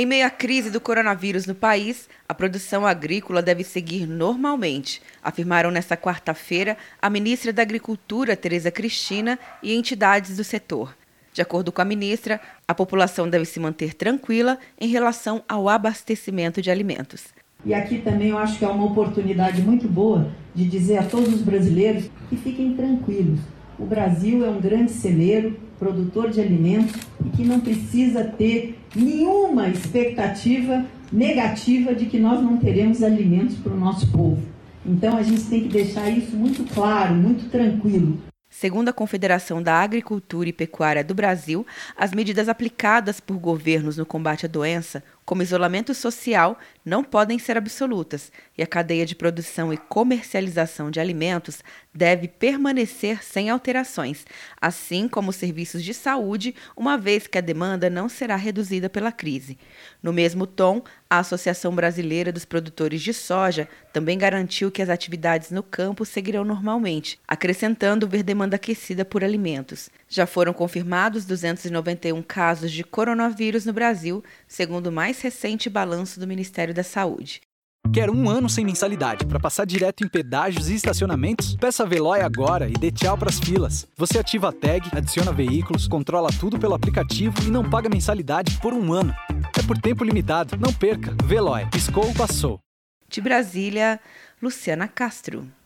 Em meio à crise do coronavírus no país, a produção agrícola deve seguir normalmente, afirmaram nesta quarta-feira a ministra da Agricultura, Tereza Cristina, e entidades do setor. De acordo com a ministra, a população deve se manter tranquila em relação ao abastecimento de alimentos. E aqui também eu acho que é uma oportunidade muito boa de dizer a todos os brasileiros que fiquem tranquilos. O Brasil é um grande celeiro, produtor de alimentos e que não precisa ter nenhuma expectativa negativa de que nós não teremos alimentos para o nosso povo. Então a gente tem que deixar isso muito claro, muito tranquilo. Segundo a Confederação da Agricultura e Pecuária do Brasil, as medidas aplicadas por governos no combate à doença, como isolamento social, não podem ser absolutas e a cadeia de produção e comercialização de alimentos deve permanecer sem alterações, assim como os serviços de saúde, uma vez que a demanda não será reduzida pela crise. No mesmo tom, a Associação Brasileira dos Produtores de Soja também garantiu que as atividades no campo seguirão normalmente, acrescentando ver demanda aquecida por alimentos. Já foram confirmados 291 casos de coronavírus no Brasil, segundo o mais recente balanço do Ministério da Saúde. Quer um ano sem mensalidade para passar direto em pedágios e estacionamentos? Peça a Veloy agora e dê tchau para as filas. Você ativa a tag, adiciona veículos, controla tudo pelo aplicativo e não paga mensalidade por um ano. É por tempo limitado. Não perca. Veloy. Piscou, passou. De Brasília, Luciana Castro.